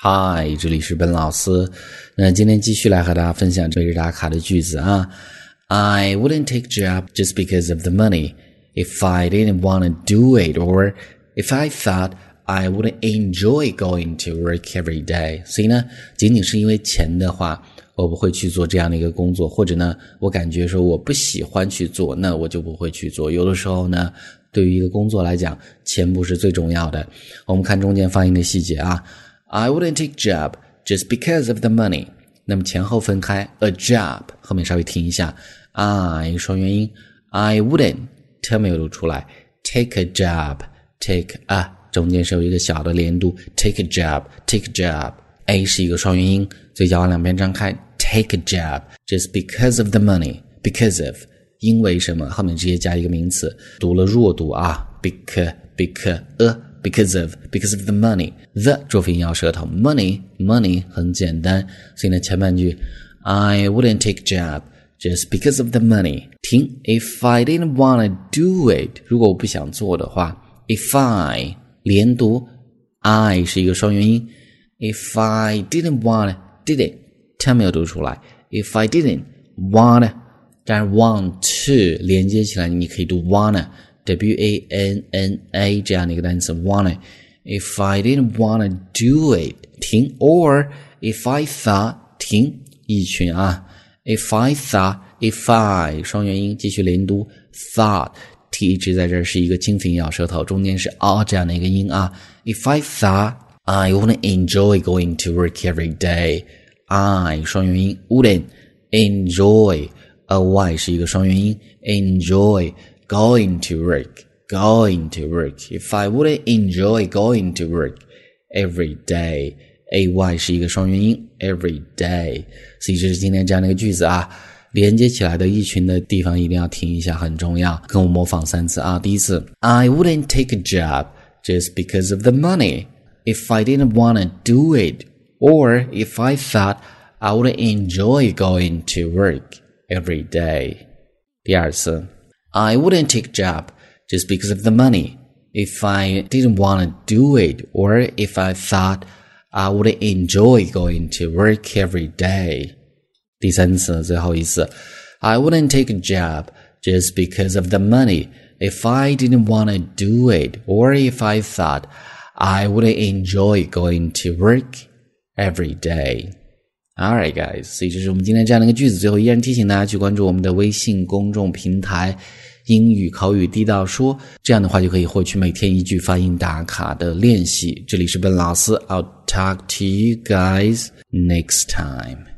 嗨，这里是本老师。那今天继续来和大家分享每日打卡的句子啊。I wouldn't take job just because of the money if I didn't want to do it or if I thought I wouldn't enjoy going to work every day。所以呢，仅仅是因为钱的话，我不会去做这样的一个工作，或者呢，我感觉说我不喜欢去做，那我就不会去做。有的时候呢，对于一个工作来讲，钱不是最重要的。我们看中间发音的细节啊。I wouldn't take job just because of the money。那么前后分开，a job 后面稍微停一下，I 双元音，I wouldn't t 没有读出来，take a job，take 啊中间是有一个小的连读，take a job，take a job，a 是一个双元音，嘴角往两边张开，take a job just because of the money，because of 因为什么后面直接加一个名词，读了弱读啊，because because a。 because of because of the money the 浊辅音要舌头 money money 很简单，所以呢前半句 I wouldn't take job just because of the money 停 if I didn't wanna do it 如果我不想做的话 if I 连读 I 是一个双元音 if I didn't wanna did it 它没有读出来 if I didn't wanna 但是 want to 连接起来你可以读 wanna W A N N A 这样的一个单词，wanna。If I didn't wanna do it，停；or if I thought，停，一群啊。If I thought，if I 双元音继续连读，thought，t 一直在这儿是一个清辅音咬舌头，中间是 r 这样的一个音啊。If I thought I wouldn't enjoy going to work every day，I 双元音 wouldn't enjoy，a y 是一个双元音，enjoy。 going to work, going to work. If I wouldn't enjoy going to work every day, a y 是一个双元音，every day。所以这是今天这样的一个句子啊，连接起来的一群的地方一定要听一下，很重要。跟我模仿三次啊。第一次，I wouldn't take a job just because of the money if I didn't want to do it, or if I thought I would enjoy going to work every day。第二次。 I wouldn't take job just because of the money if I didn't want to do it or if I thought I would enjoy going to work every day. 第三次，最后一次，I wouldn't take a job just because of the money if I didn't want to do it or if I thought I would enjoy going to work every day. Alright, guys，所以这是我们今天这样的一个句子。最后依然提醒大家去关注我们的微信公众平台“英语口语地道说”，这样的话就可以获取每天一句发音打卡的练习。这里是本老师，I'll talk to you guys next time.